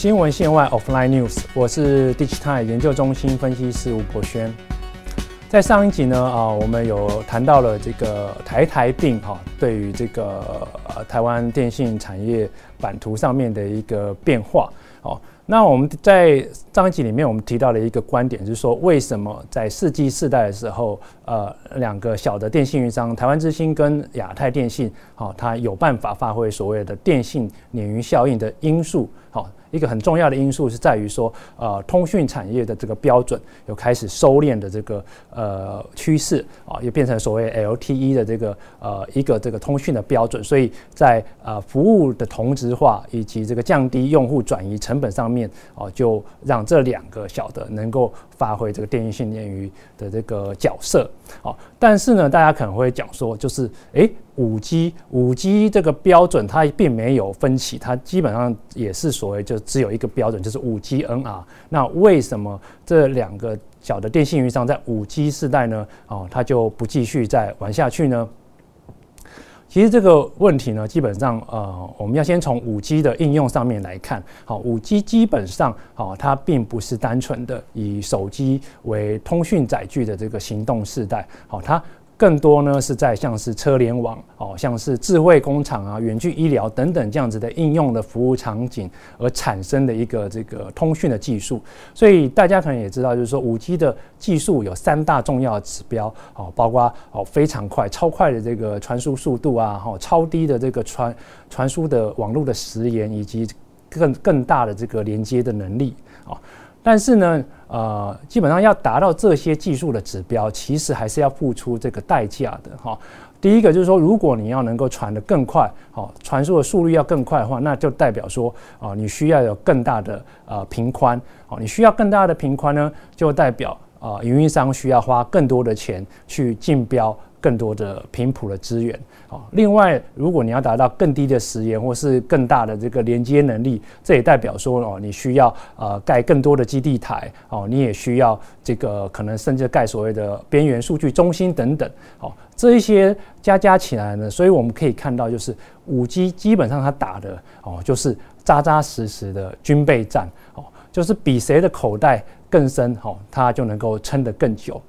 新闻线外 （Offline News），我是 Digitime 研究中心分析师吴博轩。在上一集呢，啊，我们有谈到了这个台台病哈，对于这个台湾电信产业版图上面的一个变化。哦，那我们在上一集里面，我们提到了一个观点，就是说为什么在四 G 世代的时候，呃，两个小的电信运营商台湾之星跟亚太电信，好，它有办法发挥所谓的电信鲶鱼效应的因素，好。一个很重要的因素是在于说，呃，通讯产业的这个标准有开始收敛的这个呃趋势啊，也变成所谓 LTE 的这个呃一个这个通讯的标准，所以在呃服务的同质化以及这个降低用户转移成本上面哦，就让这两个小的能够发挥这个电信训练鱼的这个角色。好，但是呢，大家可能会讲说，就是诶。五 G 五 G 这个标准它并没有分歧，它基本上也是所谓就只有一个标准，就是五 G NR。那为什么这两个小的电信运营商在五 G 时代呢？哦，它就不继续再玩下去呢？其实这个问题呢，基本上呃，我们要先从五 G 的应用上面来看。好，五 G 基本上好，它并不是单纯的以手机为通讯载具的这个行动时代。好，它更多呢是在像是车联网哦，像是智慧工厂啊、远距医疗等等这样子的应用的服务场景而产生的一个这个通讯的技术。所以大家可能也知道，就是说五 G 的技术有三大重要指标哦，包括哦非常快、超快的这个传输速度啊，哈超低的这个传传输的网络的时延，以及更更大的这个连接的能力啊。但是呢，呃，基本上要达到这些技术的指标，其实还是要付出这个代价的哈。第一个就是说，如果你要能够传得更快，好，传输的速率要更快的话，那就代表说，啊，你需要有更大的呃频宽，好，你需要更大的频宽呢，就代表啊，运营商需要花更多的钱去竞标。更多的频谱的资源，好。另外，如果你要达到更低的时延或是更大的这个连接能力，这也代表说哦，你需要呃盖更多的基地台，哦，你也需要这个可能甚至盖所谓的边缘数据中心等等，哦，这一些加加起来呢，所以我们可以看到，就是五 G 基本上它打的哦，就是扎扎实实的军备战，哦，就是比谁的口袋更深，哦，它就能够撑得更久。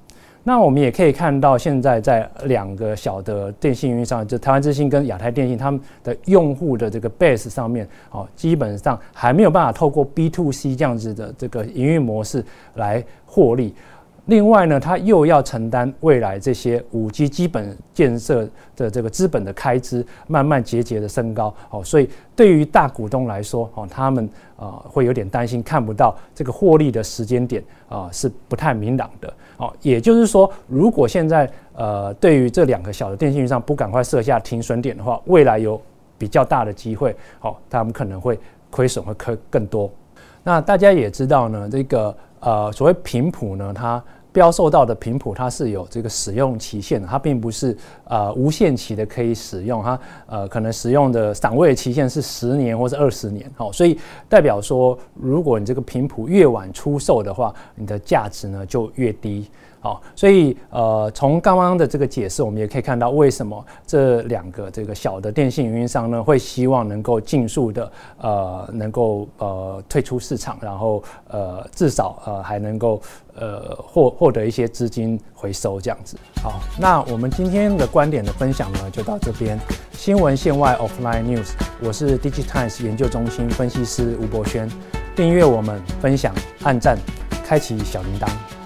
那我们也可以看到，现在在两个小的电信运营商，就台湾之星跟亚太电信，他们的用户的这个 base 上面，哦，基本上还没有办法透过 B to C 这样子的这个营运模式来获利。另外呢，它又要承担未来这些五 G 基本建设的这个资本的开支，慢慢节节的升高，哦，所以对于大股东来说，哦，他们啊会有点担心，看不到这个获利的时间点啊是不太明朗的，哦，也就是说，如果现在呃对于这两个小的电信运营商不赶快设下停损点的话，未来有比较大的机会，哦，他们可能会亏损会亏更多。那大家也知道呢，这个。呃，所谓频谱呢，它标售到的频谱它是有这个使用期限的，它并不是呃无限期的可以使用，它呃可能使用的赏味期限是十年或者二十年，好，所以代表说，如果你这个频谱越晚出售的话，你的价值呢就越低。好，所以呃，从刚刚的这个解释，我们也可以看到为什么这两个这个小的电信运营商呢，会希望能够尽速的呃，能够呃退出市场，然后呃至少呃还能够呃获获得一些资金回收这样子。好，那我们今天的观点的分享呢，就到这边。新闻线外 Offline News，我是 Digitimes 研究中心分析师吴博轩。订阅我们，分享，按赞，开启小铃铛。